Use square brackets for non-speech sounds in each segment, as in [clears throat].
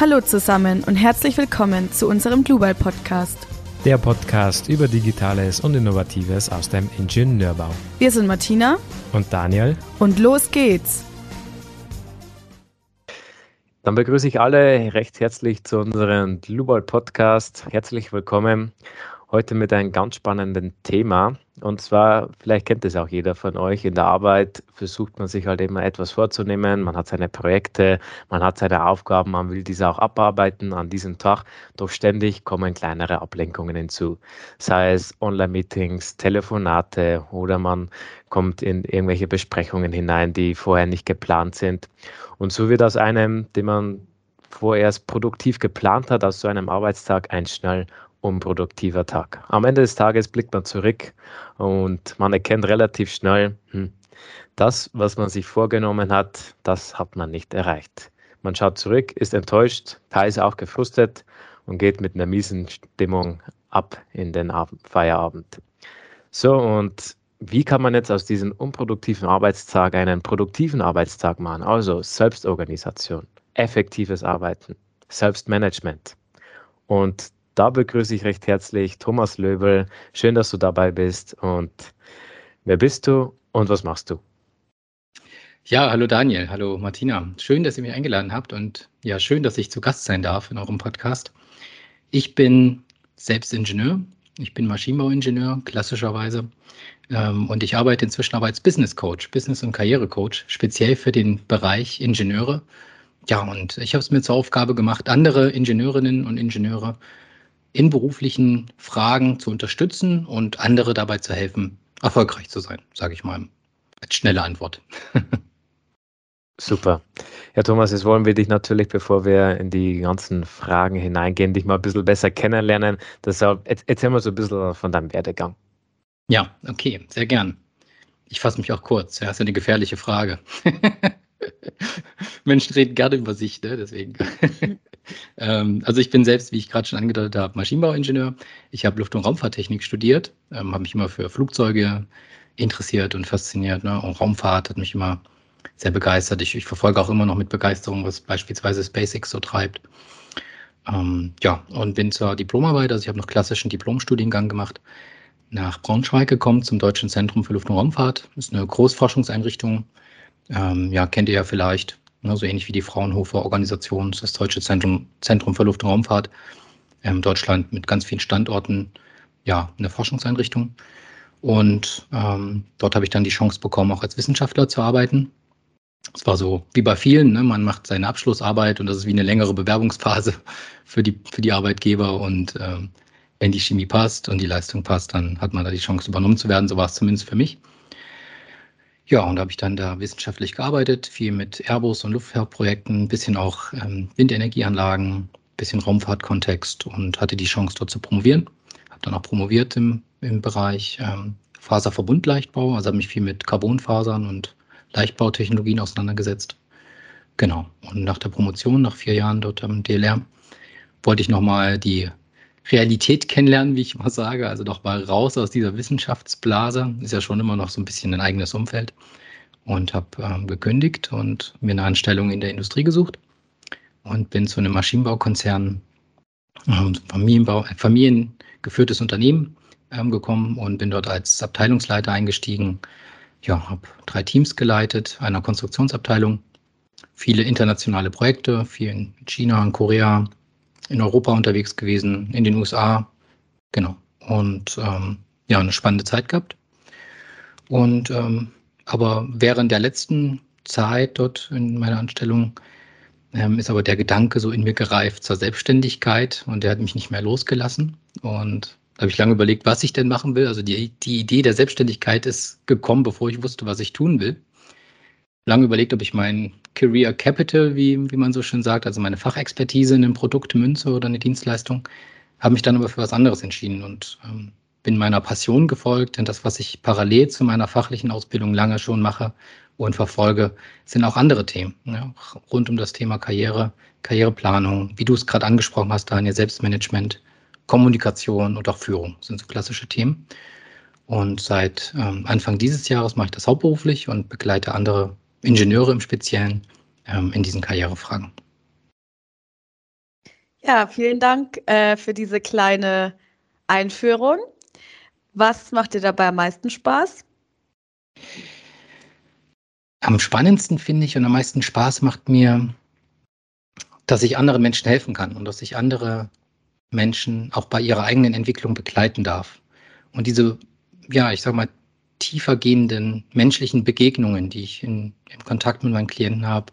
Hallo zusammen und herzlich willkommen zu unserem Global Podcast. Der Podcast über Digitales und Innovatives aus dem Ingenieurbau. Wir sind Martina und Daniel und los geht's. Dann begrüße ich alle recht herzlich zu unserem Global Podcast. Herzlich willkommen heute mit einem ganz spannenden Thema. Und zwar, vielleicht kennt es auch jeder von euch, in der Arbeit versucht man sich halt immer etwas vorzunehmen. Man hat seine Projekte, man hat seine Aufgaben, man will diese auch abarbeiten an diesem Tag. Doch ständig kommen kleinere Ablenkungen hinzu. Sei es Online-Meetings, Telefonate oder man kommt in irgendwelche Besprechungen hinein, die vorher nicht geplant sind. Und so wird aus einem, den man vorerst produktiv geplant hat, aus so einem Arbeitstag ein schnell unproduktiver Tag. Am Ende des Tages blickt man zurück und man erkennt relativ schnell, hm, das, was man sich vorgenommen hat, das hat man nicht erreicht. Man schaut zurück, ist enttäuscht, teils auch gefrustet und geht mit einer miesen Stimmung ab in den Abend, Feierabend. So, und wie kann man jetzt aus diesem unproduktiven Arbeitstag einen produktiven Arbeitstag machen? Also Selbstorganisation, effektives Arbeiten, Selbstmanagement. Und da begrüße ich recht herzlich Thomas Löbel. Schön, dass du dabei bist. Und wer bist du und was machst du? Ja, hallo Daniel, hallo Martina. Schön, dass ihr mich eingeladen habt und ja, schön, dass ich zu Gast sein darf in eurem Podcast. Ich bin selbst Ingenieur. Ich bin Maschinenbauingenieur, klassischerweise. Ähm, und ich arbeite inzwischen aber als Business Coach, Business- und Karrierecoach, speziell für den Bereich Ingenieure. Ja, und ich habe es mir zur Aufgabe gemacht, andere Ingenieurinnen und Ingenieure in beruflichen Fragen zu unterstützen und andere dabei zu helfen, erfolgreich zu sein, sage ich mal als schnelle Antwort. [laughs] Super. Ja, Thomas, jetzt wollen wir dich natürlich, bevor wir in die ganzen Fragen hineingehen, dich mal ein bisschen besser kennenlernen. Deshalb erzähl mal so ein bisschen von deinem Werdegang. Ja, okay, sehr gern. Ich fasse mich auch kurz. Ja, ist ja eine gefährliche Frage. [laughs] Menschen reden gerne über sich, ne? deswegen. [laughs] ähm, also ich bin selbst, wie ich gerade schon angedeutet habe, Maschinenbauingenieur. Ich habe Luft- und Raumfahrttechnik studiert, ähm, habe mich immer für Flugzeuge interessiert und fasziniert. Ne? Und Raumfahrt hat mich immer sehr begeistert. Ich, ich, verfolge auch immer noch mit Begeisterung, was beispielsweise SpaceX so treibt. Ähm, ja, und bin zur Diplomarbeit, also ich habe noch klassischen Diplomstudiengang gemacht, nach Braunschweig gekommen zum Deutschen Zentrum für Luft- und Raumfahrt. Das ist eine Großforschungseinrichtung. Ähm, ja, kennt ihr ja vielleicht. Ne, so ähnlich wie die Fraunhofer Organisation, das Deutsche Zentrum, Zentrum für Luft- und Raumfahrt, ähm, Deutschland mit ganz vielen Standorten, ja, eine Forschungseinrichtung. Und ähm, dort habe ich dann die Chance bekommen, auch als Wissenschaftler zu arbeiten. Es war so wie bei vielen, ne? man macht seine Abschlussarbeit und das ist wie eine längere Bewerbungsphase [laughs] für die, für die Arbeitgeber. Und ähm, wenn die Chemie passt und die Leistung passt, dann hat man da die Chance übernommen zu werden. So war es zumindest für mich. Ja, und da habe ich dann da wissenschaftlich gearbeitet, viel mit Airbus und Luftfahrtprojekten, ein bisschen auch ähm, Windenergieanlagen, bisschen Raumfahrtkontext und hatte die Chance dort zu promovieren. Habe dann auch promoviert im, im Bereich ähm, Faserverbundleichtbau, also habe mich viel mit Carbonfasern und Leichtbautechnologien auseinandergesetzt. Genau. Und nach der Promotion, nach vier Jahren dort am DLR, wollte ich nochmal die Realität kennenlernen, wie ich immer sage. Also doch mal raus aus dieser Wissenschaftsblase. Ist ja schon immer noch so ein bisschen ein eigenes Umfeld. Und habe ähm, gekündigt und mir eine Anstellung in der Industrie gesucht und bin zu einem Maschinenbaukonzern, ähm, Familienbau, äh, familiengeführtes Unternehmen ähm, gekommen und bin dort als Abteilungsleiter eingestiegen. Ja, habe drei Teams geleitet, einer Konstruktionsabteilung, viele internationale Projekte, viel in China, in Korea, in Europa unterwegs gewesen, in den USA. Genau. Und ähm, ja, eine spannende Zeit gehabt. Und ähm, aber während der letzten Zeit dort in meiner Anstellung ähm, ist aber der Gedanke so in mir gereift zur Selbstständigkeit und der hat mich nicht mehr losgelassen. Und da habe ich lange überlegt, was ich denn machen will. Also die, die Idee der Selbstständigkeit ist gekommen, bevor ich wusste, was ich tun will. Lange überlegt, ob ich mein Career Capital, wie, wie man so schön sagt, also meine Fachexpertise in einem Produkt, Münze oder eine Dienstleistung, habe mich dann aber für was anderes entschieden und ähm, bin meiner Passion gefolgt. Denn das, was ich parallel zu meiner fachlichen Ausbildung lange schon mache und verfolge, sind auch andere Themen ja, rund um das Thema Karriere, Karriereplanung, wie du es gerade angesprochen hast, Daniel, Selbstmanagement, Kommunikation und auch Führung sind so klassische Themen. Und seit ähm, Anfang dieses Jahres mache ich das hauptberuflich und begleite andere Ingenieure im Speziellen ähm, in diesen Karrierefragen. Ja, vielen Dank äh, für diese kleine Einführung. Was macht dir dabei am meisten Spaß? Am spannendsten finde ich und am meisten Spaß macht mir, dass ich anderen Menschen helfen kann und dass ich andere Menschen auch bei ihrer eigenen Entwicklung begleiten darf. Und diese, ja, ich sag mal, tiefer gehenden menschlichen Begegnungen, die ich in, im Kontakt mit meinen Klienten habe,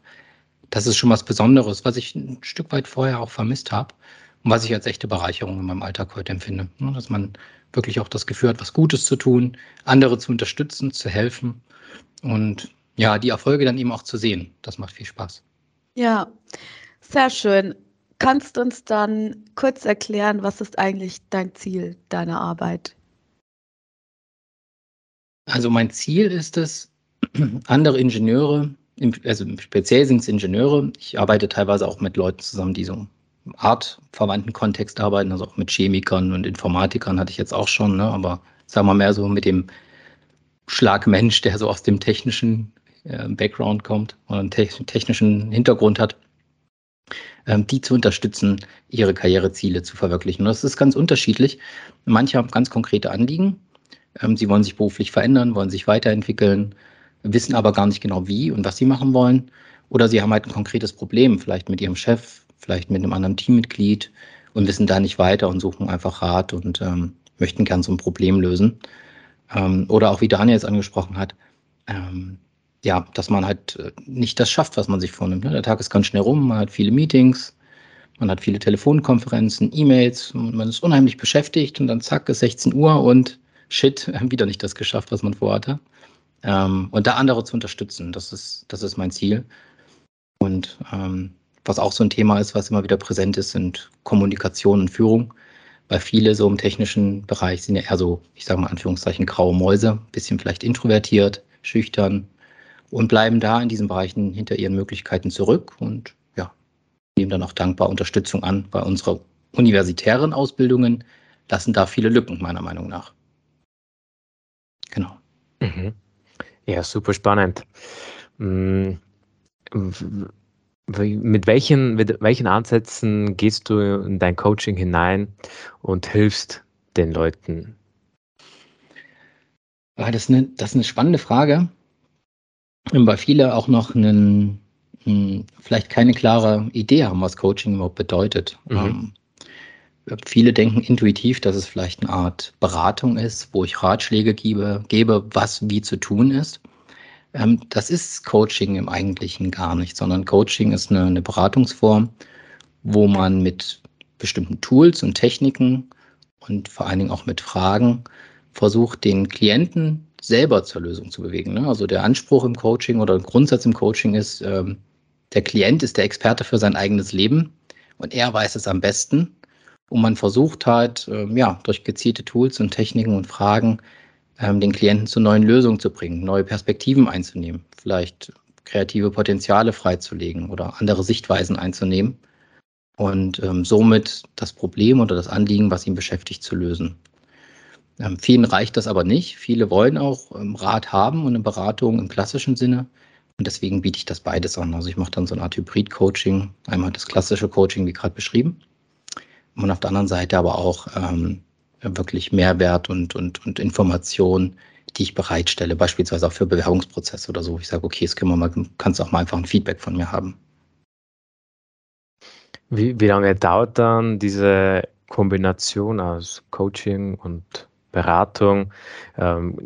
das ist schon was Besonderes, was ich ein Stück weit vorher auch vermisst habe und was ich als echte Bereicherung in meinem Alltag heute empfinde. Dass man wirklich auch das Gefühl hat, was Gutes zu tun, andere zu unterstützen, zu helfen und ja, die Erfolge dann eben auch zu sehen. Das macht viel Spaß. Ja, sehr schön. Kannst du uns dann kurz erklären, was ist eigentlich dein Ziel deiner Arbeit? Also mein Ziel ist es, [clears throat] andere Ingenieure, also speziell sind es Ingenieure, ich arbeite teilweise auch mit Leuten zusammen, die so artverwandten Kontext arbeiten, also auch mit Chemikern und Informatikern hatte ich jetzt auch schon, ne? aber sagen wir mehr so mit dem Schlagmensch, der so aus dem technischen äh, Background kommt oder einen te technischen Hintergrund hat, ähm, die zu unterstützen, ihre Karriereziele zu verwirklichen. Und das ist ganz unterschiedlich. Manche haben ganz konkrete Anliegen. Ähm, sie wollen sich beruflich verändern, wollen sich weiterentwickeln, wissen aber gar nicht genau wie und was sie machen wollen. Oder sie haben halt ein konkretes Problem, vielleicht mit ihrem Chef, vielleicht mit einem anderen Teammitglied und wissen da nicht weiter und suchen einfach Rat und ähm, möchten gern so ein Problem lösen. Ähm, oder auch wie Daniel es angesprochen hat, ähm, ja, dass man halt äh, nicht das schafft, was man sich vornimmt. Ne? Der Tag ist ganz schnell rum, man hat viele Meetings, man hat viele Telefonkonferenzen, E-Mails, man ist unheimlich beschäftigt und dann zack, ist 16 Uhr und shit, [laughs] wieder nicht das geschafft, was man vorhatte. Ähm, und da andere zu unterstützen, das ist, das ist mein Ziel. Und ähm, was auch so ein Thema ist, was immer wieder präsent ist, sind Kommunikation und Führung. Weil viele so im technischen Bereich sind ja eher so, ich sage mal Anführungszeichen, graue Mäuse, bisschen vielleicht introvertiert, schüchtern, und bleiben da in diesen Bereichen hinter ihren Möglichkeiten zurück und ja, nehmen dann auch dankbar Unterstützung an. Bei unserer universitären Ausbildungen lassen da viele Lücken, meiner Meinung nach. Genau. Mhm. Ja, super spannend. Hm, mit welchen, mit welchen Ansätzen gehst du in dein Coaching hinein und hilfst den Leuten? Das ist eine, das ist eine spannende Frage weil viele auch noch einen, hm, vielleicht keine klare Idee haben, was Coaching überhaupt bedeutet. Mhm. Viele denken intuitiv, dass es vielleicht eine Art Beratung ist, wo ich Ratschläge gebe, gebe was wie zu tun ist. Ähm, das ist Coaching im Eigentlichen gar nicht, sondern Coaching ist eine, eine Beratungsform, wo man mit bestimmten Tools und Techniken und vor allen Dingen auch mit Fragen versucht, den Klienten selber zur Lösung zu bewegen. Ne? Also der Anspruch im Coaching oder Grundsatz im Coaching ist, ähm, der Klient ist der Experte für sein eigenes Leben und er weiß es am besten. Und man versucht halt, ähm, ja, durch gezielte Tools und Techniken und Fragen ähm, den Klienten zu neuen Lösungen zu bringen, neue Perspektiven einzunehmen, vielleicht kreative Potenziale freizulegen oder andere Sichtweisen einzunehmen und ähm, somit das Problem oder das Anliegen, was ihn beschäftigt, zu lösen. Ähm, vielen reicht das aber nicht. Viele wollen auch ähm, Rat haben und eine Beratung im klassischen Sinne. Und deswegen biete ich das beides an. Also ich mache dann so eine Art Hybrid-Coaching. Einmal das klassische Coaching, wie gerade beschrieben. Und auf der anderen Seite aber auch ähm, wirklich Mehrwert und, und, und Informationen, die ich bereitstelle, beispielsweise auch für Bewerbungsprozesse oder so. Ich sage, okay, jetzt können wir mal, kannst auch mal einfach ein Feedback von mir haben. Wie, wie lange dauert dann diese Kombination aus Coaching und Beratung. Ähm,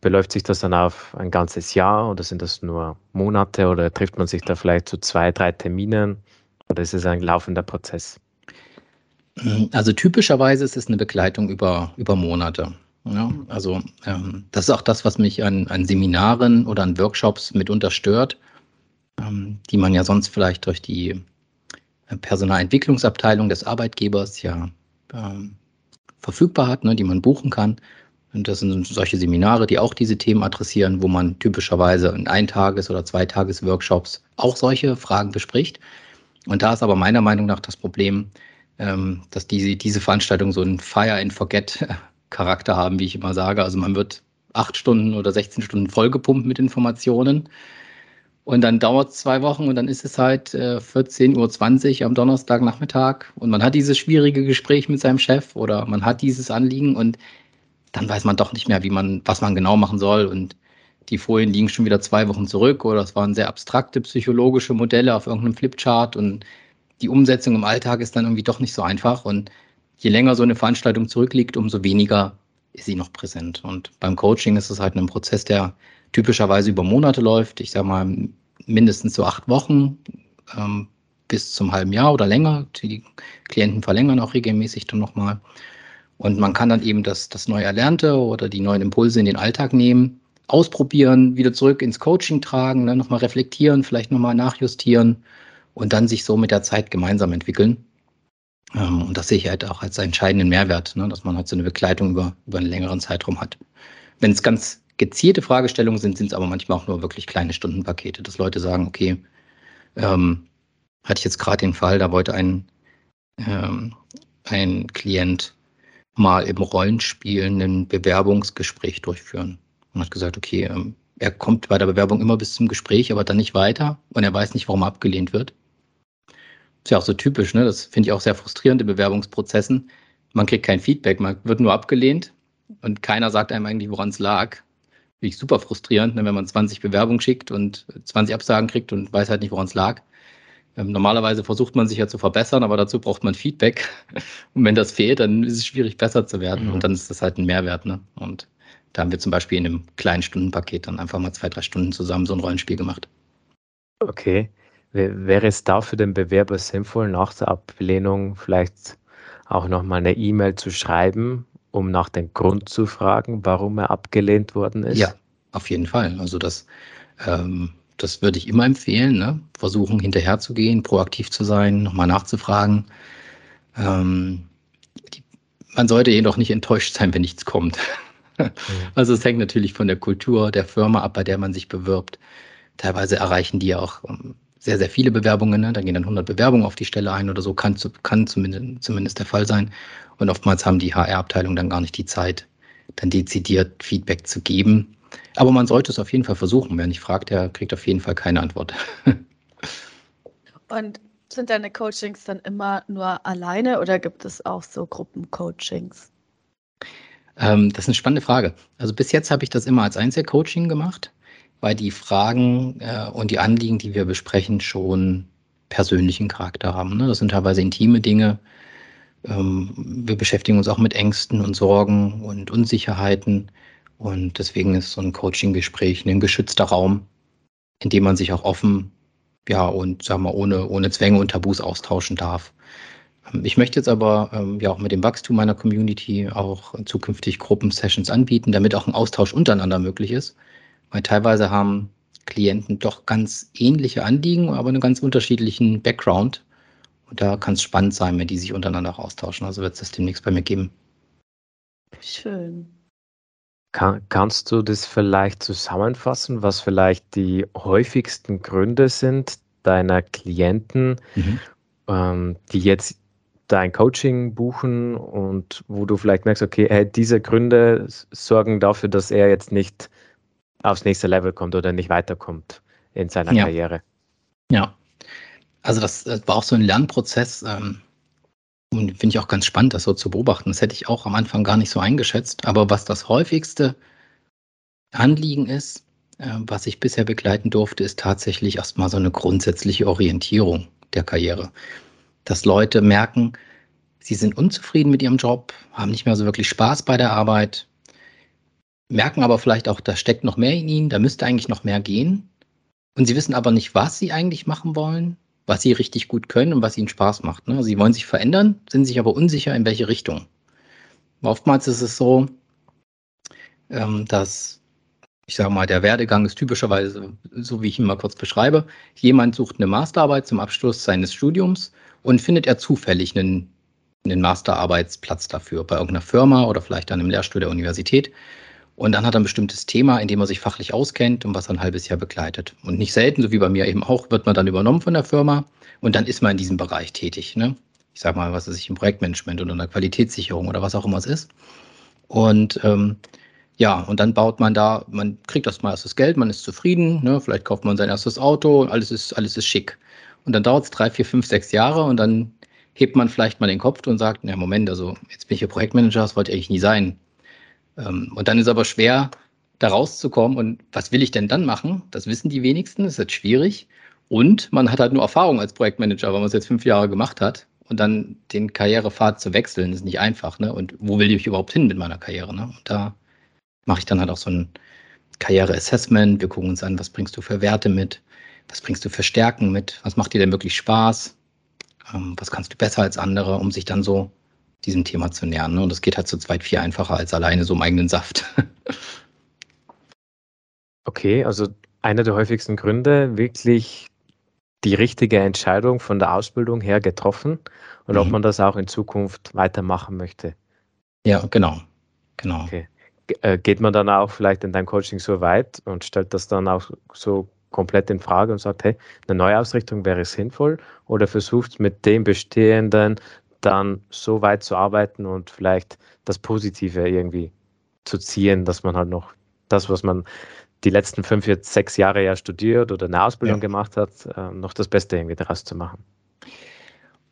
beläuft sich das dann auf ein ganzes Jahr oder sind das nur Monate oder trifft man sich da vielleicht zu zwei, drei Terminen oder ist es ein laufender Prozess? Also typischerweise ist es eine Begleitung über, über Monate. Ja, also ähm, das ist auch das, was mich an, an Seminaren oder an Workshops mitunter stört, ähm, die man ja sonst vielleicht durch die Personalentwicklungsabteilung des Arbeitgebers ja ähm, verfügbar hat, ne, die man buchen kann. Und das sind solche Seminare, die auch diese Themen adressieren, wo man typischerweise in Eintages- oder Zweitages-Workshops auch solche Fragen bespricht. Und da ist aber meiner Meinung nach das Problem, ähm, dass diese, diese Veranstaltungen so einen Fire-and-Forget-Charakter [laughs] haben, wie ich immer sage. Also man wird acht Stunden oder 16 Stunden vollgepumpt mit Informationen. Und dann dauert es zwei Wochen und dann ist es halt äh, 14.20 Uhr am Donnerstagnachmittag und man hat dieses schwierige Gespräch mit seinem Chef oder man hat dieses Anliegen und dann weiß man doch nicht mehr, wie man, was man genau machen soll. Und die Folien liegen schon wieder zwei Wochen zurück oder es waren sehr abstrakte psychologische Modelle auf irgendeinem Flipchart und die Umsetzung im Alltag ist dann irgendwie doch nicht so einfach. Und je länger so eine Veranstaltung zurückliegt, umso weniger ist sie noch präsent. Und beim Coaching ist es halt ein Prozess, der typischerweise über Monate läuft. Ich sage mal mindestens so acht Wochen ähm, bis zum halben Jahr oder länger. Die Klienten verlängern auch regelmäßig dann nochmal. Und man kann dann eben das, das neu Erlernte oder die neuen Impulse in den Alltag nehmen, ausprobieren, wieder zurück ins Coaching tragen, ne, nochmal reflektieren, vielleicht nochmal nachjustieren und dann sich so mit der Zeit gemeinsam entwickeln. Ähm, und das sehe ich halt auch als entscheidenden Mehrwert, ne, dass man halt so eine Begleitung über, über einen längeren Zeitraum hat. Wenn es ganz gezielte Fragestellungen sind, sind es aber manchmal auch nur wirklich kleine Stundenpakete, dass Leute sagen, okay, ähm, hatte ich jetzt gerade den Fall, da wollte ein, ähm, ein Klient mal im Rollenspiel ein Bewerbungsgespräch durchführen und hat gesagt, okay, ähm, er kommt bei der Bewerbung immer bis zum Gespräch, aber dann nicht weiter und er weiß nicht, warum er abgelehnt wird. Ist ja auch so typisch, ne? Das finde ich auch sehr frustrierend in Bewerbungsprozessen. Man kriegt kein Feedback, man wird nur abgelehnt und keiner sagt einem eigentlich, woran es lag. Finde ich super frustrierend, ne? wenn man 20 Bewerbungen schickt und 20 Absagen kriegt und weiß halt nicht, woran es lag. Ähm, normalerweise versucht man sich ja zu verbessern, aber dazu braucht man Feedback. [laughs] Und wenn das fehlt, dann ist es schwierig, besser zu werden. Mhm. Und dann ist das halt ein Mehrwert. Ne? Und da haben wir zum Beispiel in einem kleinen Stundenpaket dann einfach mal zwei, drei Stunden zusammen so ein Rollenspiel gemacht. Okay. Wäre es da für den Bewerber sinnvoll, nach der Ablehnung vielleicht auch nochmal eine E-Mail zu schreiben, um nach dem Grund zu fragen, warum er abgelehnt worden ist? Ja, auf jeden Fall. Also das, ähm, das würde ich immer empfehlen. Ne? Versuchen hinterherzugehen, proaktiv zu sein, nochmal nachzufragen. Ähm, die, man sollte jedoch nicht enttäuscht sein, wenn nichts kommt. Also es hängt natürlich von der Kultur der Firma ab, bei der man sich bewirbt. Teilweise erreichen die auch ähm, sehr, sehr viele Bewerbungen. Ne? Da gehen dann 100 Bewerbungen auf die Stelle ein oder so, kann, kann zumindest, zumindest der Fall sein. Und oftmals haben die HR-Abteilungen dann gar nicht die Zeit, dann dezidiert Feedback zu geben. Aber man sollte es auf jeden Fall versuchen. Wer nicht fragt, der kriegt auf jeden Fall keine Antwort. [laughs] Und sind deine Coachings dann immer nur alleine oder gibt es auch so Gruppencoachings? Ähm, das ist eine spannende Frage. Also bis jetzt habe ich das immer als Einzelcoaching gemacht, weil die Fragen äh, und die Anliegen, die wir besprechen, schon persönlichen Charakter haben. Ne? Das sind teilweise intime Dinge. Ähm, wir beschäftigen uns auch mit Ängsten und Sorgen und Unsicherheiten. Und deswegen ist so ein Coaching-Gespräch ein geschützter Raum, in dem man sich auch offen, ja, und sagen wir, ohne, ohne Zwänge und Tabus austauschen darf. Ich möchte jetzt aber ähm, ja auch mit dem Wachstum meiner Community auch zukünftig Gruppensessions anbieten, damit auch ein Austausch untereinander möglich ist. Weil teilweise haben Klienten doch ganz ähnliche Anliegen, aber einen ganz unterschiedlichen Background. Und da kann es spannend sein, wenn die sich untereinander auch austauschen. Also wird es das demnächst bei mir geben. Schön. Kann, kannst du das vielleicht zusammenfassen, was vielleicht die häufigsten Gründe sind deiner Klienten, mhm. ähm, die jetzt dein Coaching buchen und wo du vielleicht merkst, okay, hey, diese Gründe sorgen dafür, dass er jetzt nicht aufs nächste Level kommt oder nicht weiterkommt in seiner ja. Karriere. Ja, also das, das, war auch so ein Lernprozess ähm, und finde ich auch ganz spannend, das so zu beobachten. Das hätte ich auch am Anfang gar nicht so eingeschätzt. Aber was das häufigste Anliegen ist, äh, was ich bisher begleiten durfte, ist tatsächlich erstmal so eine grundsätzliche Orientierung der Karriere dass Leute merken, sie sind unzufrieden mit ihrem Job, haben nicht mehr so wirklich Spaß bei der Arbeit, merken aber vielleicht auch, da steckt noch mehr in ihnen, da müsste eigentlich noch mehr gehen. Und sie wissen aber nicht, was sie eigentlich machen wollen, was sie richtig gut können und was ihnen Spaß macht. Ne? Sie wollen sich verändern, sind sich aber unsicher, in welche Richtung. Oftmals ist es so, ähm, dass, ich sage mal, der Werdegang ist typischerweise, so wie ich ihn mal kurz beschreibe, jemand sucht eine Masterarbeit zum Abschluss seines Studiums und findet er zufällig einen, einen Masterarbeitsplatz dafür bei irgendeiner Firma oder vielleicht dann im Lehrstuhl der Universität. Und dann hat er ein bestimmtes Thema, in dem er sich fachlich auskennt und was er ein halbes Jahr begleitet. Und nicht selten, so wie bei mir eben auch, wird man dann übernommen von der Firma und dann ist man in diesem Bereich tätig. Ne? Ich sage mal, was ist ich im Projektmanagement oder in der Qualitätssicherung oder was auch immer es ist. Und ähm, ja, und dann baut man da, man kriegt das mal erstes Geld, man ist zufrieden, ne? vielleicht kauft man sein erstes Auto, alles ist, alles ist schick. Und dann dauert es drei, vier, fünf, sechs Jahre und dann hebt man vielleicht mal den Kopf und sagt, na Moment, also jetzt bin ich hier Projektmanager, das wollte ich eigentlich nie sein. Ähm, und dann ist aber schwer, da rauszukommen. Und was will ich denn dann machen? Das wissen die wenigsten, das ist jetzt schwierig. Und man hat halt nur Erfahrung als Projektmanager, weil man es jetzt fünf Jahre gemacht hat. Und dann den Karrierepfad zu wechseln, ist nicht einfach. Ne? Und wo will ich überhaupt hin mit meiner Karriere? Ne? Und da mache ich dann halt auch so ein Karriere-Assessment. Wir gucken uns an, was bringst du für Werte mit? Was bringst du für Stärken mit? Was macht dir denn wirklich Spaß? Ähm, was kannst du besser als andere, um sich dann so diesem Thema zu nähern? Ne? Und das geht halt zu zweit viel einfacher als alleine so im eigenen Saft. [laughs] Okay, also einer der häufigsten Gründe, wirklich die richtige Entscheidung von der Ausbildung her getroffen und mhm. ob man das auch in Zukunft weitermachen möchte. Ja, genau. Genau. Okay. Äh, geht man dann auch vielleicht in deinem Coaching so weit und stellt das dann auch so komplett in Frage und sagt, hey, eine Neuausrichtung wäre sinnvoll oder versucht mit dem Bestehenden dann so weit zu arbeiten und vielleicht das Positive irgendwie zu ziehen, dass man halt noch das, was man die letzten fünf, jetzt sechs Jahre ja studiert oder eine Ausbildung ja. gemacht hat, äh, noch das Beste irgendwie daraus zu machen?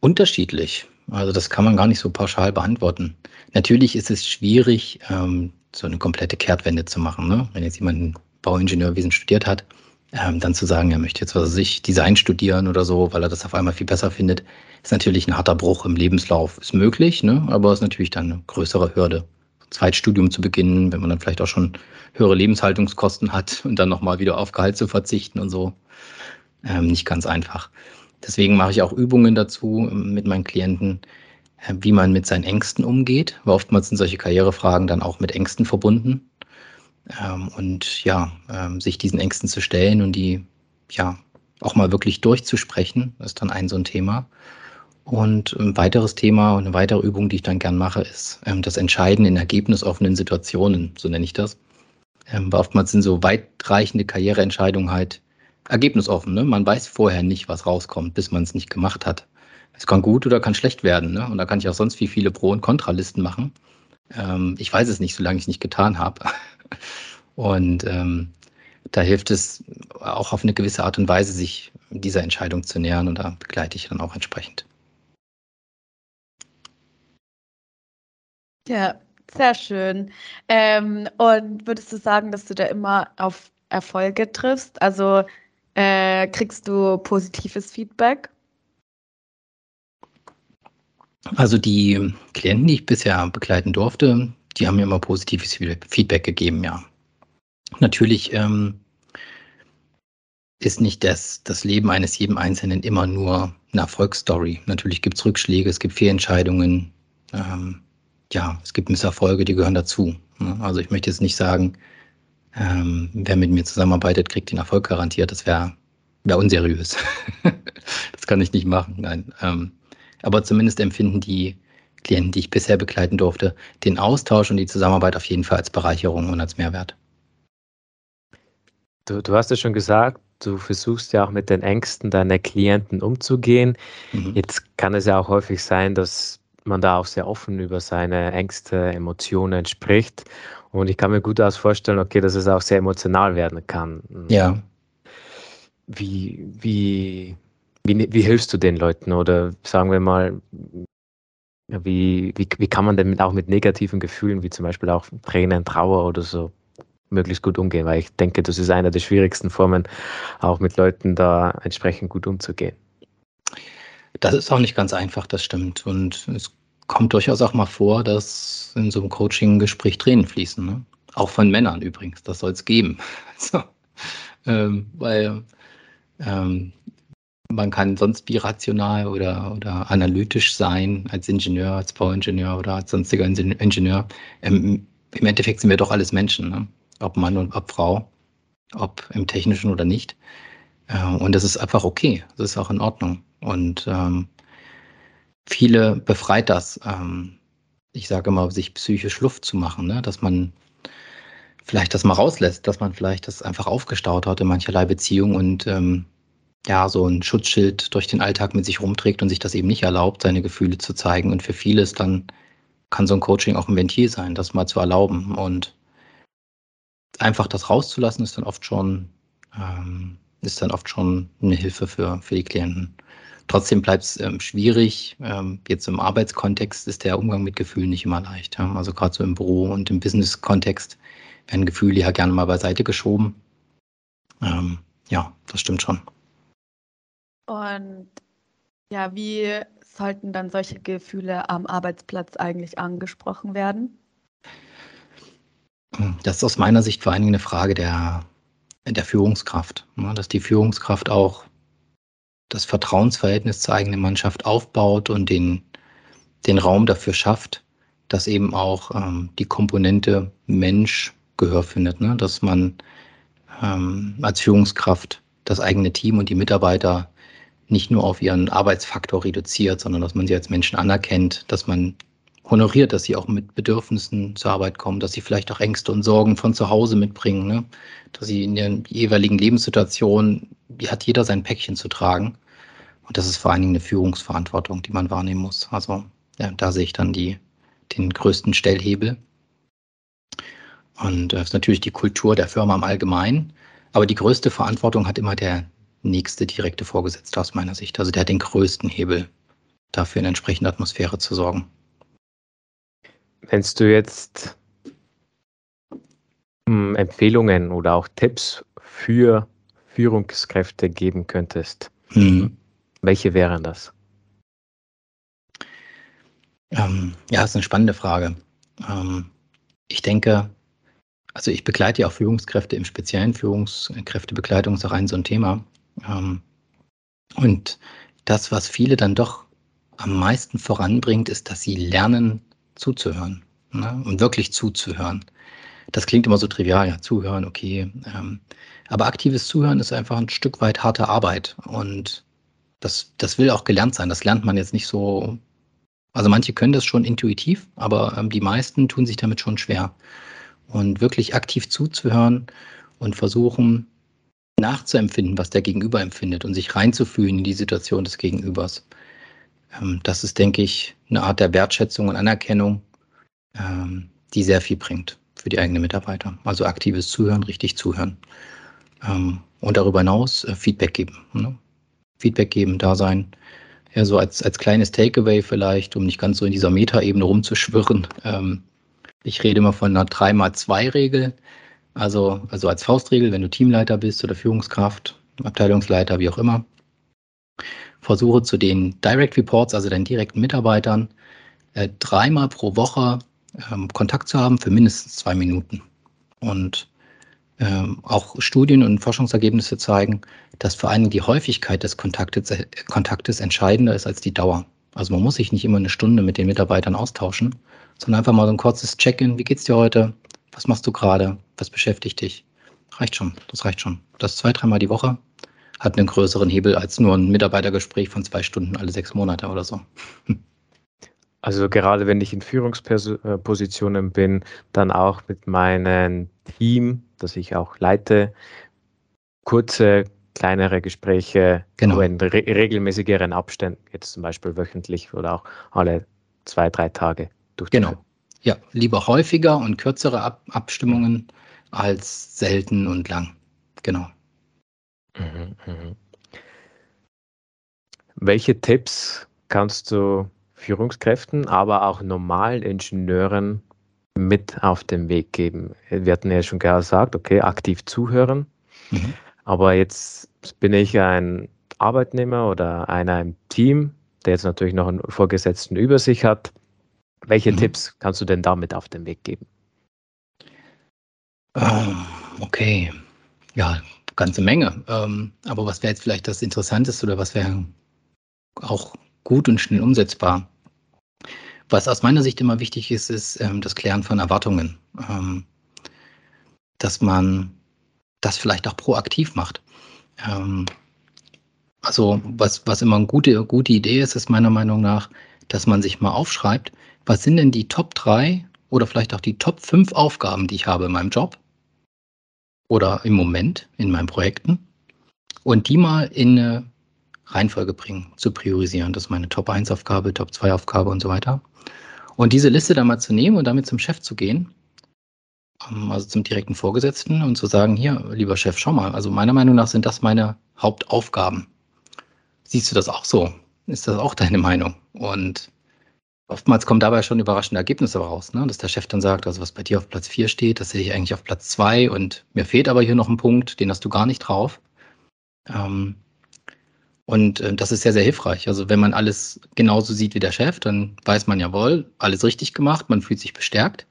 Unterschiedlich. Also das kann man gar nicht so pauschal beantworten. Natürlich ist es schwierig, ähm, so eine komplette Kehrtwende zu machen. Ne? Wenn jetzt jemand ein Bauingenieurwesen studiert hat, ähm, dann zu sagen, er möchte jetzt was sich Design studieren oder so, weil er das auf einmal viel besser findet, ist natürlich ein harter Bruch im Lebenslauf. Ist möglich, ne? aber ist natürlich dann eine größere Hürde. Zweitstudium zu beginnen, wenn man dann vielleicht auch schon höhere Lebenshaltungskosten hat und dann nochmal wieder auf Gehalt zu verzichten und so. Ähm, nicht ganz einfach. Deswegen mache ich auch Übungen dazu ähm, mit meinen Klienten, äh, wie man mit seinen Ängsten umgeht, weil oftmals sind solche Karrierefragen dann auch mit Ängsten verbunden. Ähm, und ja, ähm, sich diesen Ängsten zu stellen und die ja auch mal wirklich durchzusprechen, ist dann ein so ein Thema. Und ein weiteres Thema und eine weitere Übung, die ich dann gern mache, ist ähm, das Entscheiden in ergebnisoffenen Situationen, so nenne ich das. Ähm, weil oftmals sind so weitreichende Karriereentscheidungen halt ergebnisoffen. Ne? Man weiß vorher nicht, was rauskommt, bis man es nicht gemacht hat. Es kann gut oder kann schlecht werden. Ne? Und da kann ich auch sonst wie viele Pro- und Kontralisten machen. Ähm, ich weiß es nicht, solange ich es nicht getan habe. Und ähm, da hilft es auch auf eine gewisse Art und Weise, sich dieser Entscheidung zu nähern. Und da begleite ich dann auch entsprechend. Ja, sehr schön. Ähm, und würdest du sagen, dass du da immer auf Erfolge triffst? Also äh, kriegst du positives Feedback? Also die Klienten, die ich bisher begleiten durfte, die haben mir immer positives Feedback gegeben, ja. Natürlich ähm, ist nicht das, das Leben eines jeden Einzelnen immer nur eine Erfolgsstory. Natürlich gibt es Rückschläge, es gibt Fehlentscheidungen. Ähm, ja, es gibt Misserfolge, die gehören dazu. Ne? Also ich möchte jetzt nicht sagen, ähm, wer mit mir zusammenarbeitet, kriegt den Erfolg garantiert. Das wäre wär unseriös. [laughs] das kann ich nicht machen, nein. Ähm, aber zumindest empfinden die Klienten, die ich bisher begleiten durfte, den Austausch und die Zusammenarbeit auf jeden Fall als Bereicherung und als Mehrwert. Du, du hast ja schon gesagt, du versuchst ja auch mit den Ängsten deiner Klienten umzugehen. Mhm. Jetzt kann es ja auch häufig sein, dass man da auch sehr offen über seine Ängste, Emotionen spricht. Und ich kann mir gut vorstellen, okay, dass es auch sehr emotional werden kann. Ja. Wie, wie, wie, wie hilfst du den Leuten? Oder sagen wir mal, wie, wie, wie kann man denn auch mit negativen Gefühlen, wie zum Beispiel auch Tränen, Trauer oder so, möglichst gut umgehen? Weil ich denke, das ist eine der schwierigsten Formen, auch mit Leuten da entsprechend gut umzugehen. Das ist auch nicht ganz einfach, das stimmt. Und es kommt durchaus auch mal vor, dass in so einem Coaching-Gespräch Tränen fließen. Ne? Auch von Männern übrigens, das soll es geben. [laughs] so, ähm, weil ähm, man kann sonst wie rational oder, oder analytisch sein als Ingenieur, als Bauingenieur oder als sonstiger Ingenieur. Im Endeffekt sind wir doch alles Menschen, ne? ob Mann und ob Frau, ob im Technischen oder nicht. Äh, und das ist einfach okay, das ist auch in Ordnung. Und ähm, viele befreit das, ähm, ich sage mal, sich psychisch Luft zu machen, ne? dass man vielleicht das mal rauslässt, dass man vielleicht das einfach aufgestaut hat in mancherlei Beziehungen und ähm, ja, so ein Schutzschild durch den Alltag mit sich rumträgt und sich das eben nicht erlaubt, seine Gefühle zu zeigen. Und für viele ist dann, kann so ein Coaching auch ein Ventil sein, das mal zu erlauben und einfach das rauszulassen, ist dann oft schon, ähm, ist dann oft schon eine Hilfe für, für die Klienten. Trotzdem bleibt es ähm, schwierig. Ähm, jetzt im Arbeitskontext ist der Umgang mit Gefühlen nicht immer leicht. Ja? Also gerade so im Büro und im Business-Kontext werden Gefühle ja gerne mal beiseite geschoben. Ähm, ja, das stimmt schon. Und ja, wie sollten dann solche Gefühle am Arbeitsplatz eigentlich angesprochen werden? Das ist aus meiner Sicht vor allen Dingen eine Frage der, der Führungskraft. Ne? Dass die Führungskraft auch das Vertrauensverhältnis zur eigenen Mannschaft aufbaut und den, den Raum dafür schafft, dass eben auch ähm, die Komponente Mensch Gehör findet, ne? dass man ähm, als Führungskraft das eigene Team und die Mitarbeiter nicht nur auf ihren Arbeitsfaktor reduziert, sondern dass man sie als Menschen anerkennt, dass man honoriert, dass sie auch mit Bedürfnissen zur Arbeit kommen, dass sie vielleicht auch Ängste und Sorgen von zu Hause mitbringen, ne? dass sie in der jeweiligen Lebenssituation, hat jeder sein Päckchen zu tragen. Und das ist vor allen Dingen eine Führungsverantwortung, die man wahrnehmen muss. Also ja, da sehe ich dann die, den größten Stellhebel. Und das ist natürlich die Kultur der Firma im Allgemeinen. Aber die größte Verantwortung hat immer der nächste direkte Vorgesetzte aus meiner Sicht. Also der hat den größten Hebel, dafür in entsprechende Atmosphäre zu sorgen. Wenn du jetzt hm, Empfehlungen oder auch Tipps für Führungskräfte geben könntest, mhm. welche wären das? Ähm, ja, das ist eine spannende Frage. Ähm, ich denke, also ich begleite ja auch Führungskräfte im speziellen Führungskräftebegleitung ist auch ein so ein Thema. Ähm, und das, was viele dann doch am meisten voranbringt, ist, dass sie lernen zuzuhören ne? und wirklich zuzuhören. Das klingt immer so trivial, ja, zuhören, okay. Ähm, aber aktives Zuhören ist einfach ein Stück weit harte Arbeit und das, das will auch gelernt sein. Das lernt man jetzt nicht so. Also manche können das schon intuitiv, aber ähm, die meisten tun sich damit schon schwer. Und wirklich aktiv zuzuhören und versuchen, nachzuempfinden, was der Gegenüber empfindet und sich reinzufühlen in die Situation des Gegenübers. Ähm, das ist, denke ich, eine Art der Wertschätzung und Anerkennung, ähm, die sehr viel bringt für die eigenen Mitarbeiter. Also aktives Zuhören, richtig zuhören. Ähm, und darüber hinaus äh, Feedback geben. Ne? Feedback geben, da sein. Ja, so als, als kleines Takeaway vielleicht, um nicht ganz so in dieser Metaebene rumzuschwirren. ich rede immer von einer 3x2-Regel. Also, also als Faustregel, wenn du Teamleiter bist oder Führungskraft, Abteilungsleiter, wie auch immer, versuche zu den Direct Reports, also deinen direkten Mitarbeitern, äh, dreimal pro Woche ähm, Kontakt zu haben für mindestens zwei Minuten. Und ähm, auch Studien und Forschungsergebnisse zeigen, dass vor allem die Häufigkeit des Kontaktes, äh, Kontaktes entscheidender ist als die Dauer. Also man muss sich nicht immer eine Stunde mit den Mitarbeitern austauschen, sondern einfach mal so ein kurzes Check-in. Wie geht's dir heute? Was machst du gerade? Was beschäftigt dich? Reicht schon. Das reicht schon. Das zwei, dreimal die Woche hat einen größeren Hebel als nur ein Mitarbeitergespräch von zwei Stunden alle sechs Monate oder so. [laughs] Also gerade wenn ich in Führungspositionen bin, dann auch mit meinem Team, das ich auch leite, kurze, kleinere Gespräche genau. in re regelmäßigeren Abständen, jetzt zum Beispiel wöchentlich oder auch alle zwei, drei Tage durchzuführen. Genau. Ja, lieber häufiger und kürzere Ab Abstimmungen als selten und lang. Genau. Mhm, mh. Welche Tipps kannst du Führungskräften, aber auch normalen Ingenieuren mit auf den Weg geben? Wir hatten ja schon gesagt, okay, aktiv zuhören. Mhm. Aber jetzt bin ich ein Arbeitnehmer oder einer im Team, der jetzt natürlich noch einen Vorgesetzten über sich hat. Welche mhm. Tipps kannst du denn damit auf den Weg geben? Ähm, okay, ja, ganze Menge. Ähm, aber was wäre jetzt vielleicht das Interessanteste oder was wäre auch gut und schnell umsetzbar? Was aus meiner Sicht immer wichtig ist, ist ähm, das Klären von Erwartungen. Ähm, dass man das vielleicht auch proaktiv macht. Also was, was immer eine gute, gute Idee ist, ist meiner Meinung nach, dass man sich mal aufschreibt, was sind denn die Top 3 oder vielleicht auch die Top 5 Aufgaben, die ich habe in meinem Job oder im Moment in meinen Projekten und die mal in eine Reihenfolge bringen, zu priorisieren. Das ist meine Top 1 Aufgabe, Top 2 Aufgabe und so weiter. Und diese Liste dann mal zu nehmen und damit zum Chef zu gehen ähm, also zum direkten Vorgesetzten und zu sagen, hier, lieber Chef, schau mal, also meiner Meinung nach sind das meine Hauptaufgaben. Siehst du das auch so? Ist das auch deine Meinung? Und oftmals kommen dabei schon überraschende Ergebnisse raus, ne? dass der Chef dann sagt, also was bei dir auf Platz 4 steht, das sehe ich eigentlich auf Platz 2 und mir fehlt aber hier noch ein Punkt, den hast du gar nicht drauf. Ähm, und äh, das ist sehr, sehr hilfreich. Also wenn man alles genauso sieht wie der Chef, dann weiß man jawohl, alles richtig gemacht, man fühlt sich bestärkt.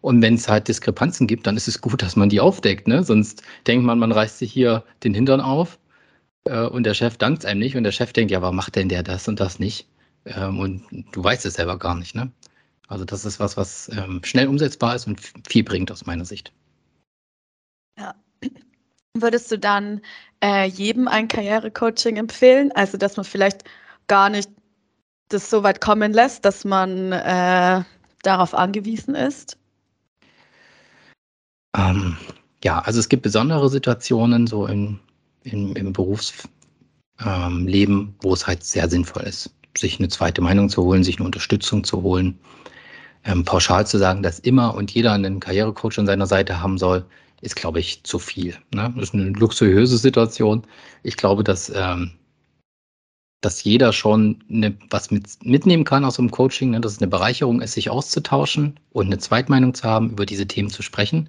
Und wenn es halt Diskrepanzen gibt, dann ist es gut, dass man die aufdeckt. Ne? Sonst denkt man, man reißt sich hier den Hintern auf äh, und der Chef dankt einem nicht und der Chef denkt, ja, warum macht denn der das und das nicht? Ähm, und du weißt es selber gar nicht. Ne? Also das ist was, was ähm, schnell umsetzbar ist und viel bringt aus meiner Sicht. Ja. Würdest du dann äh, jedem ein Karrierecoaching empfehlen? Also, dass man vielleicht gar nicht das so weit kommen lässt, dass man äh, darauf angewiesen ist? Ähm, ja, also es gibt besondere Situationen so in, in im Berufsleben, ähm, wo es halt sehr sinnvoll ist, sich eine zweite Meinung zu holen, sich eine Unterstützung zu holen. Ähm, pauschal zu sagen, dass immer und jeder einen Karrierecoach an seiner Seite haben soll, ist, glaube ich, zu viel. Ne? Das ist eine luxuriöse Situation. Ich glaube, dass, ähm, dass jeder schon eine, was mit, mitnehmen kann aus dem Coaching, ne? dass es eine Bereicherung ist, sich auszutauschen und eine Zweitmeinung zu haben, über diese Themen zu sprechen.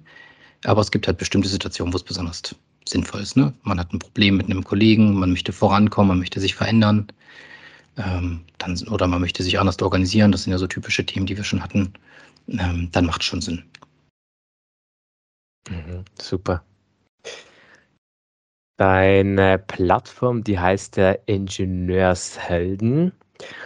Aber es gibt halt bestimmte Situationen, wo es besonders sinnvoll ist. Ne? Man hat ein Problem mit einem Kollegen, man möchte vorankommen, man möchte sich verändern. Ähm, dann, oder man möchte sich anders organisieren. Das sind ja so typische Themen, die wir schon hatten. Ähm, dann macht es schon Sinn. Mhm, super. Deine Plattform, die heißt der Ingenieurshelden.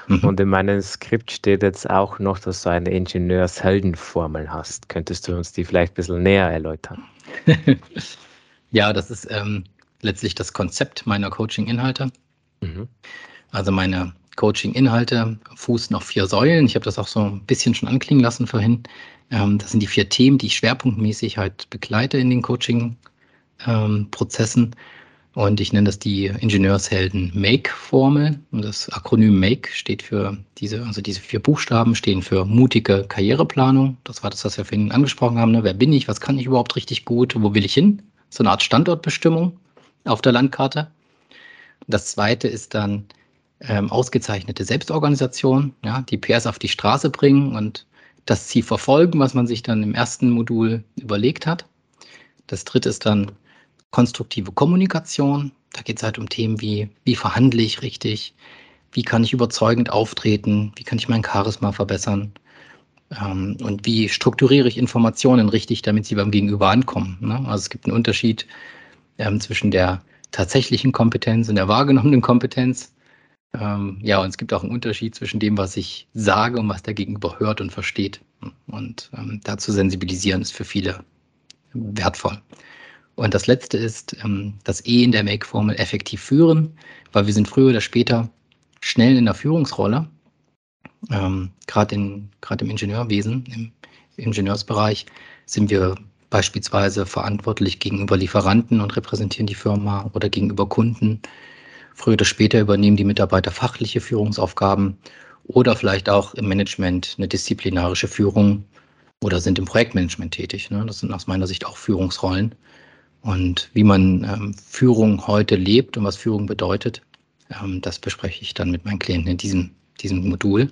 Mhm. Und in meinem Skript steht jetzt auch noch, dass du eine Ingenieursheldenformel hast. Könntest du uns die vielleicht ein bisschen näher erläutern? [laughs] ja, das ist ähm, letztlich das Konzept meiner Coaching-Inhalte. Mhm. Also meine Coaching-Inhalte fußen auf vier Säulen. Ich habe das auch so ein bisschen schon anklingen lassen vorhin. Ähm, das sind die vier Themen, die ich schwerpunktmäßig halt begleite in den Coaching-Prozessen. Ähm, und ich nenne das die Ingenieurshelden-Make-Formel. Und das Akronym Make steht für diese, also diese vier Buchstaben stehen für mutige Karriereplanung. Das war das, was wir vorhin angesprochen haben. Ne? Wer bin ich? Was kann ich überhaupt richtig gut? Wo will ich hin? So eine Art Standortbestimmung auf der Landkarte. Das zweite ist dann ähm, ausgezeichnete Selbstorganisation, ja, die PS auf die Straße bringen und das Ziel verfolgen, was man sich dann im ersten Modul überlegt hat. Das dritte ist dann konstruktive Kommunikation. Da geht es halt um Themen wie, wie verhandle ich richtig, wie kann ich überzeugend auftreten, wie kann ich mein Charisma verbessern und wie strukturiere ich Informationen richtig, damit sie beim Gegenüber ankommen. Ne? Also es gibt einen Unterschied ähm, zwischen der tatsächlichen Kompetenz und der wahrgenommenen Kompetenz. Ähm, ja, und es gibt auch einen Unterschied zwischen dem, was ich sage und was der Gegenüber hört und versteht. Und ähm, dazu sensibilisieren ist für viele wertvoll. Und das letzte ist ähm, das E in der Make-Formel effektiv führen, weil wir sind früher oder später schnell in der Führungsrolle. Ähm, Gerade im Ingenieurwesen, im Ingenieursbereich sind wir beispielsweise verantwortlich gegenüber Lieferanten und repräsentieren die Firma oder gegenüber Kunden Früher oder später übernehmen die Mitarbeiter fachliche Führungsaufgaben oder vielleicht auch im Management eine disziplinarische Führung oder sind im Projektmanagement tätig. Ne? Das sind aus meiner Sicht auch Führungsrollen. Und wie man ähm, Führung heute lebt und was Führung bedeutet, ähm, das bespreche ich dann mit meinen Klienten in diesem, diesem Modul.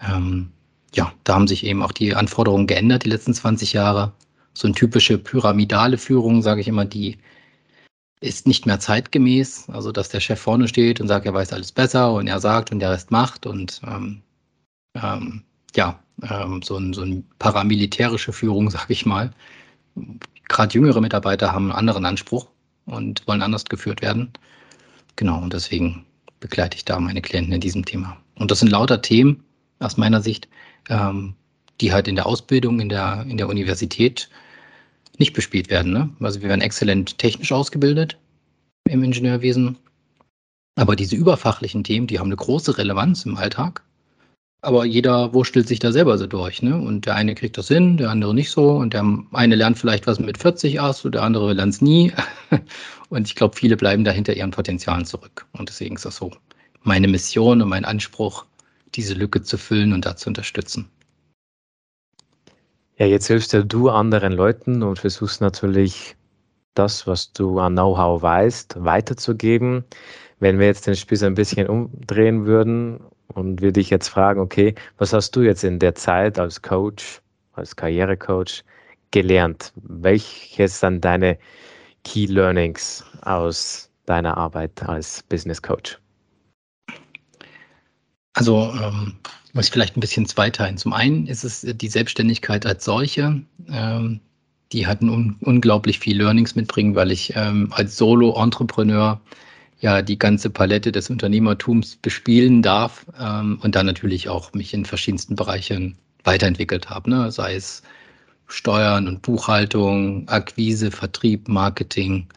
Ähm, ja, da haben sich eben auch die Anforderungen geändert die letzten 20 Jahre. So eine typische pyramidale Führung, sage ich immer, die ist nicht mehr zeitgemäß. Also, dass der Chef vorne steht und sagt, er weiß alles besser und er sagt und der Rest macht und ähm, ähm, ja, ähm, so, ein, so eine paramilitärische Führung, [laughs] sage ich mal. Gerade jüngere Mitarbeiter haben einen anderen Anspruch und wollen anders geführt werden. Genau, und deswegen begleite ich da meine Klienten in diesem Thema. Und das sind lauter Themen aus meiner Sicht, ähm, die halt in der Ausbildung, in der, in der Universität nicht bespielt werden. Ne? Also wir werden exzellent technisch ausgebildet im Ingenieurwesen. Aber diese überfachlichen Themen, die haben eine große Relevanz im Alltag. Aber jeder wurschtelt sich da selber so durch. Ne? Und der eine kriegt das hin, der andere nicht so. Und der eine lernt vielleicht was mit 40 aus und der andere lernt es nie. [laughs] und ich glaube, viele bleiben da hinter ihren Potenzialen zurück. Und deswegen ist das so meine Mission und mein Anspruch, diese Lücke zu füllen und da zu unterstützen. Ja, jetzt hilfst ja du anderen Leuten und versuchst natürlich das, was du an Know-how weißt, weiterzugeben. Wenn wir jetzt den Spieß ein bisschen umdrehen würden und wir dich jetzt fragen, okay, was hast du jetzt in der Zeit als Coach, als Karrierecoach gelernt? Welches sind deine Key Learnings aus deiner Arbeit als Business Coach? Also ähm, muss ich vielleicht ein bisschen zweiteilen. Zum einen ist es die Selbstständigkeit als solche. Ähm, die hat un unglaublich viel Learnings mitbringen, weil ich ähm, als Solo-Entrepreneur ja die ganze Palette des Unternehmertums bespielen darf ähm, und dann natürlich auch mich in verschiedensten Bereichen weiterentwickelt habe, ne? sei es Steuern und Buchhaltung, Akquise, Vertrieb, Marketing.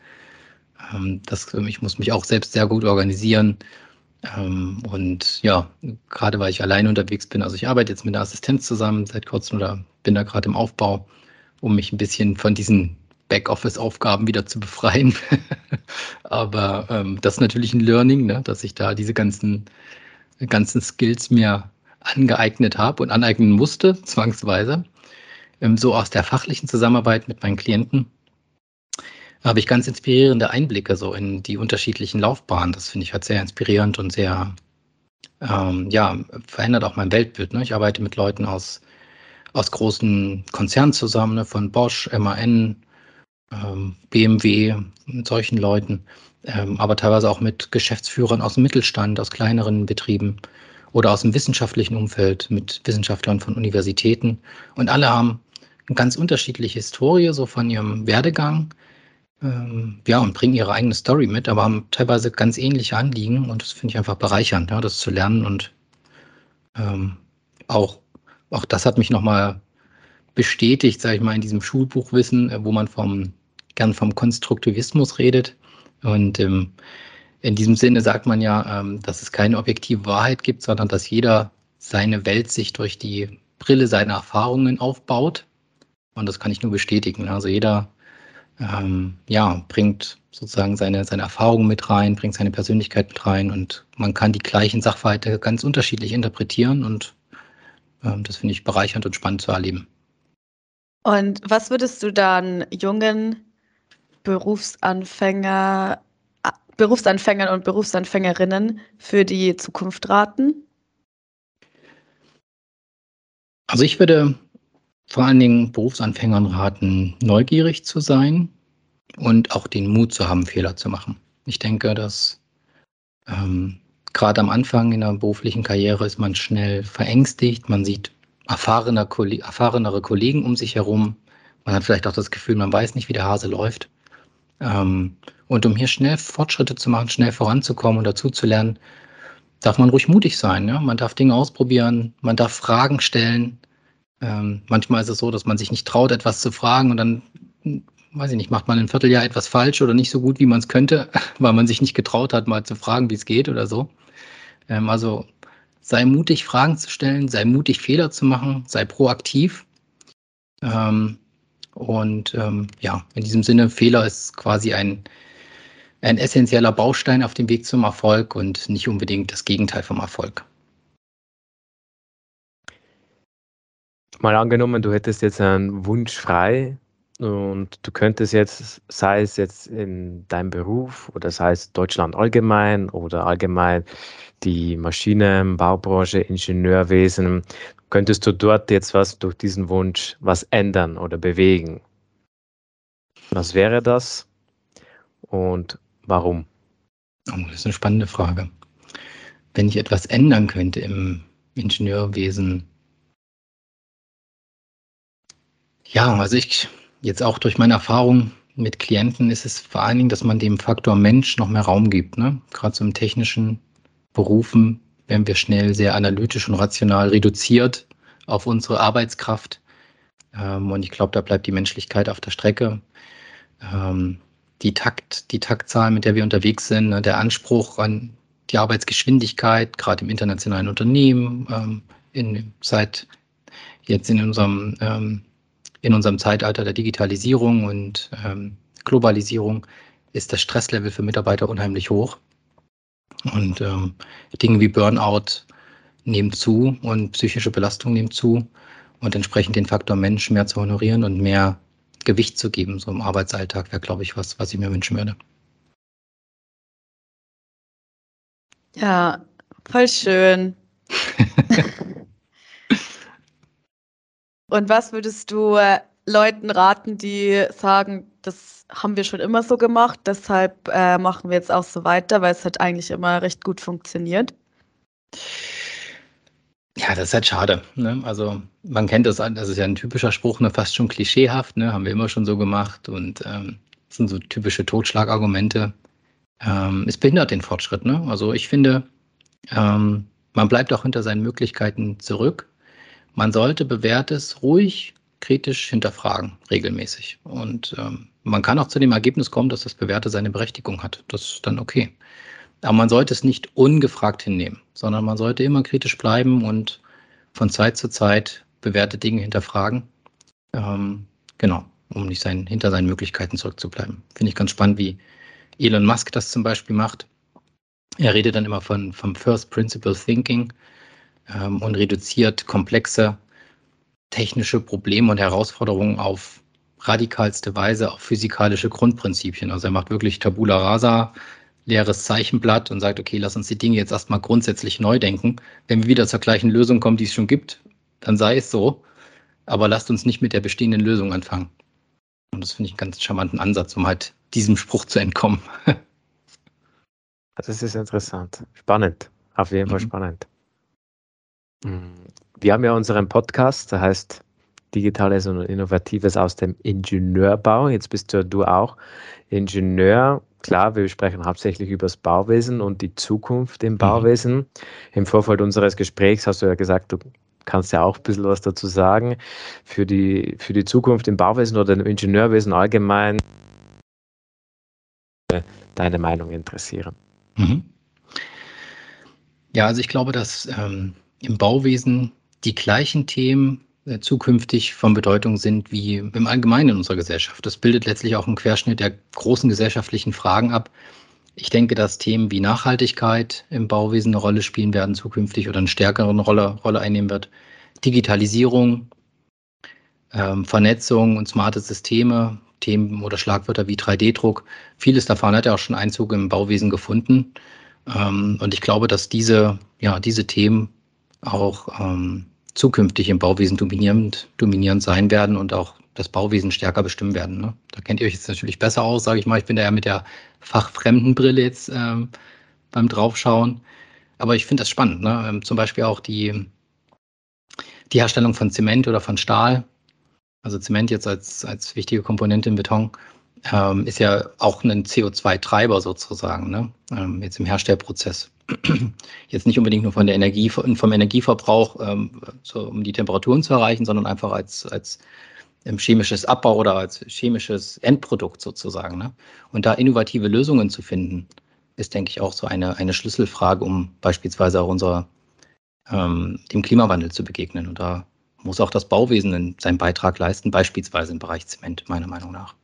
Ähm, das, ich muss mich auch selbst sehr gut organisieren. Ähm, und ja, gerade weil ich alleine unterwegs bin, also ich arbeite jetzt mit einer Assistenz zusammen seit kurzem oder bin da gerade im Aufbau, um mich ein bisschen von diesen Backoffice-Aufgaben wieder zu befreien. [laughs] Aber ähm, das ist natürlich ein Learning, ne, dass ich da diese ganzen, ganzen Skills mir angeeignet habe und aneignen musste, zwangsweise. Ähm, so aus der fachlichen Zusammenarbeit mit meinen Klienten habe ich ganz inspirierende Einblicke so in die unterschiedlichen Laufbahnen. Das finde ich halt sehr inspirierend und sehr, ähm, ja, verändert auch mein Weltbild. Ne? Ich arbeite mit Leuten aus, aus großen Konzernen zusammen, ne? von Bosch, MAN, ähm, BMW, mit solchen Leuten, ähm, aber teilweise auch mit Geschäftsführern aus dem Mittelstand, aus kleineren Betrieben oder aus dem wissenschaftlichen Umfeld mit Wissenschaftlern von Universitäten. Und alle haben eine ganz unterschiedliche Historie, so von ihrem Werdegang. Ähm, ja, und bringen ihre eigene Story mit, aber haben teilweise ganz ähnliche Anliegen und das finde ich einfach bereichernd, ja, das zu lernen und ähm, auch, auch das hat mich nochmal bestätigt, sage ich mal, in diesem Schulbuchwissen, äh, wo man vom, gern vom Konstruktivismus redet. Und ähm, in diesem Sinne sagt man ja, ähm, dass es keine objektive Wahrheit gibt, sondern dass jeder seine Welt sich durch die Brille seiner Erfahrungen aufbaut. Und das kann ich nur bestätigen. Also jeder ähm, ja, bringt sozusagen seine, seine Erfahrungen mit rein, bringt seine Persönlichkeit mit rein und man kann die gleichen Sachverhalte ganz unterschiedlich interpretieren und ähm, das finde ich bereichernd und spannend zu erleben. Und was würdest du dann jungen Berufsanfänger, Berufsanfängern und Berufsanfängerinnen für die Zukunft raten? Also ich würde vor allen Dingen Berufsanfängern raten, neugierig zu sein und auch den Mut zu haben, Fehler zu machen. Ich denke, dass ähm, gerade am Anfang in der beruflichen Karriere ist man schnell verängstigt, man sieht erfahrener, erfahrenere Kollegen um sich herum, man hat vielleicht auch das Gefühl, man weiß nicht, wie der Hase läuft. Ähm, und um hier schnell Fortschritte zu machen, schnell voranzukommen und dazu zu lernen, darf man ruhig mutig sein. Ja? Man darf Dinge ausprobieren, man darf Fragen stellen, ähm, manchmal ist es so, dass man sich nicht traut, etwas zu fragen und dann, weiß ich nicht, macht man ein Vierteljahr etwas falsch oder nicht so gut, wie man es könnte, [laughs] weil man sich nicht getraut hat, mal zu fragen, wie es geht oder so. Ähm, also sei mutig, Fragen zu stellen, sei mutig, Fehler zu machen, sei proaktiv. Ähm, und ähm, ja, in diesem Sinne, Fehler ist quasi ein, ein essentieller Baustein auf dem Weg zum Erfolg und nicht unbedingt das Gegenteil vom Erfolg. Mal angenommen, du hättest jetzt einen Wunsch frei und du könntest jetzt, sei es jetzt in deinem Beruf oder sei es Deutschland allgemein oder allgemein die Maschinenbaubranche, Ingenieurwesen, könntest du dort jetzt was durch diesen Wunsch was ändern oder bewegen? Was wäre das und warum? Oh, das ist eine spannende Frage. Wenn ich etwas ändern könnte im Ingenieurwesen, Ja, also ich jetzt auch durch meine Erfahrung mit Klienten ist es vor allen Dingen, dass man dem Faktor Mensch noch mehr Raum gibt. Ne? Gerade so im technischen Berufen werden wir schnell sehr analytisch und rational reduziert auf unsere Arbeitskraft. Ähm, und ich glaube, da bleibt die Menschlichkeit auf der Strecke. Ähm, die Takt, die Taktzahl, mit der wir unterwegs sind, ne? der Anspruch an die Arbeitsgeschwindigkeit, gerade im internationalen Unternehmen, ähm, in, seit jetzt in unserem in unserem Zeitalter der Digitalisierung und ähm, Globalisierung ist das Stresslevel für Mitarbeiter unheimlich hoch. Und ähm, Dinge wie Burnout nehmen zu und psychische Belastung nehmen zu. und entsprechend den Faktor Mensch mehr zu honorieren und mehr Gewicht zu geben, so im Arbeitsalltag, wäre, glaube ich, was, was ich mir wünschen würde. Ja, voll schön. [laughs] Und was würdest du äh, Leuten raten, die sagen, das haben wir schon immer so gemacht, deshalb äh, machen wir jetzt auch so weiter, weil es hat eigentlich immer recht gut funktioniert? Ja, das ist halt schade. Ne? Also man kennt das, das ist ja ein typischer Spruch, ne? fast schon klischeehaft, ne? haben wir immer schon so gemacht und ähm, das sind so typische Totschlagargumente. Ähm, es behindert den Fortschritt. Ne? Also ich finde, ähm, man bleibt auch hinter seinen Möglichkeiten zurück. Man sollte Bewährtes ruhig kritisch hinterfragen, regelmäßig. Und ähm, man kann auch zu dem Ergebnis kommen, dass das Bewährte seine Berechtigung hat. Das ist dann okay. Aber man sollte es nicht ungefragt hinnehmen, sondern man sollte immer kritisch bleiben und von Zeit zu Zeit bewährte Dinge hinterfragen. Ähm, genau, um nicht sein, hinter seinen Möglichkeiten zurückzubleiben. Finde ich ganz spannend, wie Elon Musk das zum Beispiel macht. Er redet dann immer von, vom First Principle Thinking ähm, und reduziert komplexe technische Probleme und Herausforderungen auf radikalste Weise auf physikalische Grundprinzipien. Also er macht wirklich Tabula Rasa, leeres Zeichenblatt und sagt, okay, lass uns die Dinge jetzt erstmal grundsätzlich neu denken. Wenn wir wieder zur gleichen Lösung kommen, die es schon gibt, dann sei es so. Aber lasst uns nicht mit der bestehenden Lösung anfangen. Und das finde ich einen ganz charmanten Ansatz, um halt diesem Spruch zu entkommen. [laughs] das ist interessant. Spannend. Auf jeden Fall mhm. spannend. Wir haben ja unseren Podcast, der heißt Digitales und Innovatives aus dem Ingenieurbau. Jetzt bist du, du auch Ingenieur klar, wir sprechen hauptsächlich über das Bauwesen und die Zukunft im mhm. Bauwesen. Mhm. Im Vorfeld unseres Gesprächs hast du ja gesagt, du kannst ja auch ein bisschen was dazu sagen für die, für die Zukunft im Bauwesen oder im Ingenieurwesen allgemein. Deine Meinung interessieren. Mhm. Ja, also ich glaube, dass ähm, im Bauwesen die gleichen Themen äh, zukünftig von Bedeutung sind wie im Allgemeinen in unserer Gesellschaft. Das bildet letztlich auch einen Querschnitt der großen gesellschaftlichen Fragen ab. Ich denke, dass Themen wie Nachhaltigkeit im Bauwesen eine Rolle spielen werden zukünftig oder eine stärkere Rolle, Rolle einnehmen wird. Digitalisierung, ähm, Vernetzung und smarte Systeme, Themen oder Schlagwörter wie 3D-Druck. Vieles davon hat ja auch schon Einzug im Bauwesen gefunden. Ähm, und ich glaube, dass diese, ja, diese Themen auch ähm, zukünftig im Bauwesen dominierend, dominierend sein werden und auch das Bauwesen stärker bestimmen werden. Ne? Da kennt ihr euch jetzt natürlich besser aus, sage ich mal. Ich bin da ja mit der fachfremden Brille jetzt ähm, beim Draufschauen. Aber ich finde das spannend. Ne? Ähm, zum Beispiel auch die, die Herstellung von Zement oder von Stahl. Also Zement jetzt als, als wichtige Komponente im Beton ähm, ist ja auch ein CO2-Treiber sozusagen, ne? Ähm, jetzt im Herstellprozess. Jetzt nicht unbedingt nur von der Energie, vom Energieverbrauch, ähm, so, um die Temperaturen zu erreichen, sondern einfach als, als ähm, chemisches Abbau oder als chemisches Endprodukt sozusagen. Ne? Und da innovative Lösungen zu finden, ist, denke ich, auch so eine, eine Schlüsselfrage, um beispielsweise auch unser, ähm, dem Klimawandel zu begegnen. Und da muss auch das Bauwesen seinen Beitrag leisten, beispielsweise im Bereich Zement, meiner Meinung nach.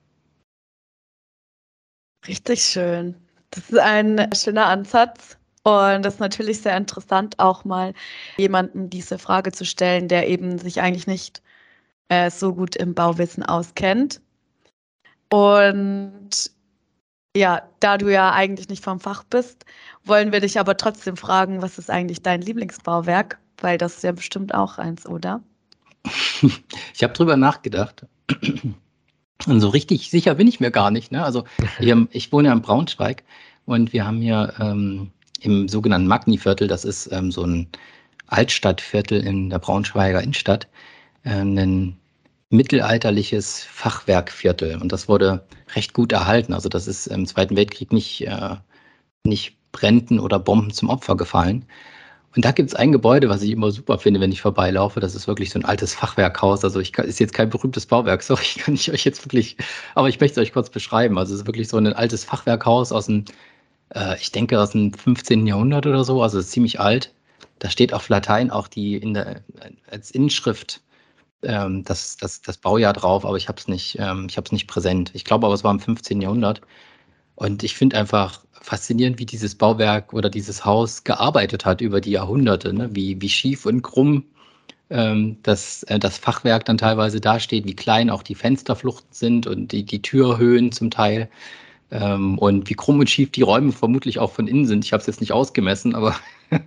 Richtig schön. Das ist ein schöner Ansatz. Und das ist natürlich sehr interessant, auch mal jemandem diese Frage zu stellen, der eben sich eigentlich nicht äh, so gut im Bauwissen auskennt. Und ja, da du ja eigentlich nicht vom Fach bist, wollen wir dich aber trotzdem fragen, was ist eigentlich dein Lieblingsbauwerk? Weil das ist ja bestimmt auch eins, oder? [laughs] Ich habe drüber nachgedacht. [clears throat] Und so richtig sicher bin ich mir gar nicht. Ne? Also ich, ich wohne ja in Braunschweig und wir haben hier ähm, im sogenannten Magni-Viertel, das ist ähm, so ein Altstadtviertel in der Braunschweiger Innenstadt, äh, ein mittelalterliches Fachwerkviertel. Und das wurde recht gut erhalten. Also das ist im Zweiten Weltkrieg nicht, äh, nicht Bränden oder Bomben zum Opfer gefallen. Und da gibt es ein Gebäude, was ich immer super finde, wenn ich vorbeilaufe. Das ist wirklich so ein altes Fachwerkhaus. Also ich ist jetzt kein berühmtes Bauwerk, [laughs] sorry, kann ich euch jetzt wirklich, aber ich möchte es euch kurz beschreiben. Also es ist wirklich so ein altes Fachwerkhaus aus dem äh, ich denke aus dem 15. Jahrhundert oder so, also ziemlich alt. Da steht auf Latein auch die in der, als Inschrift ähm, das, das, das Baujahr drauf, aber ich habe es nicht, ähm, nicht präsent. Ich glaube aber, es war im 15. Jahrhundert. Und ich finde einfach faszinierend, wie dieses Bauwerk oder dieses Haus gearbeitet hat über die Jahrhunderte, ne? wie, wie schief und krumm ähm, dass äh, das Fachwerk dann teilweise dasteht, wie klein auch die Fensterfluchten sind und die, die Türhöhen zum Teil. Ähm, und wie krumm und schief die Räume vermutlich auch von innen sind. Ich habe es jetzt nicht ausgemessen, aber [laughs]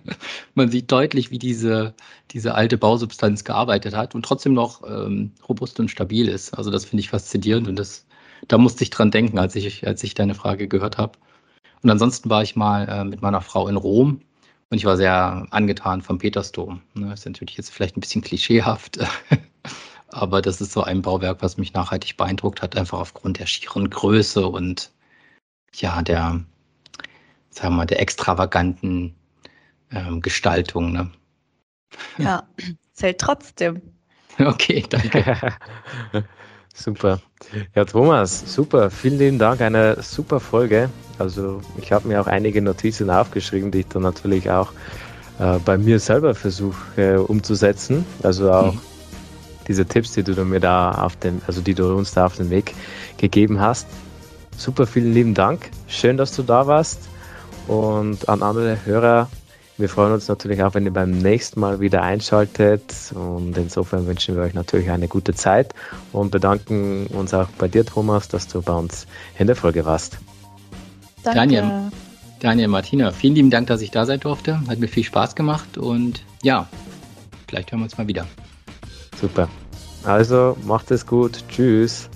man sieht deutlich, wie diese, diese alte Bausubstanz gearbeitet hat und trotzdem noch ähm, robust und stabil ist. Also das finde ich faszinierend und das, da musste ich dran denken, als ich, als ich deine Frage gehört habe. Und ansonsten war ich mal äh, mit meiner Frau in Rom und ich war sehr angetan vom Petersdom. Das ne, ist natürlich jetzt vielleicht ein bisschen klischeehaft, [laughs] aber das ist so ein Bauwerk, was mich nachhaltig beeindruckt hat, einfach aufgrund der schieren Größe und ja, der, sagen wir mal, der extravaganten ähm, Gestaltung. Ne? Ja, [laughs] zählt trotzdem. Okay, danke. [laughs] super. Ja, Thomas, super. Vielen lieben Dank. Eine super Folge. Also ich habe mir auch einige Notizen aufgeschrieben, die ich dann natürlich auch äh, bei mir selber versuche äh, umzusetzen. Also auch mhm. diese Tipps, die du mir da auf den, also die du uns da auf den Weg gegeben hast. Super, vielen lieben Dank. Schön, dass du da warst. Und an andere Hörer, wir freuen uns natürlich auch, wenn ihr beim nächsten Mal wieder einschaltet. Und insofern wünschen wir euch natürlich eine gute Zeit und bedanken uns auch bei dir, Thomas, dass du bei uns in der Folge warst. Danke. Daniel, Daniel, Martina, vielen lieben Dank, dass ich da sein durfte. Hat mir viel Spaß gemacht und ja, vielleicht hören wir uns mal wieder. Super. Also macht es gut. Tschüss.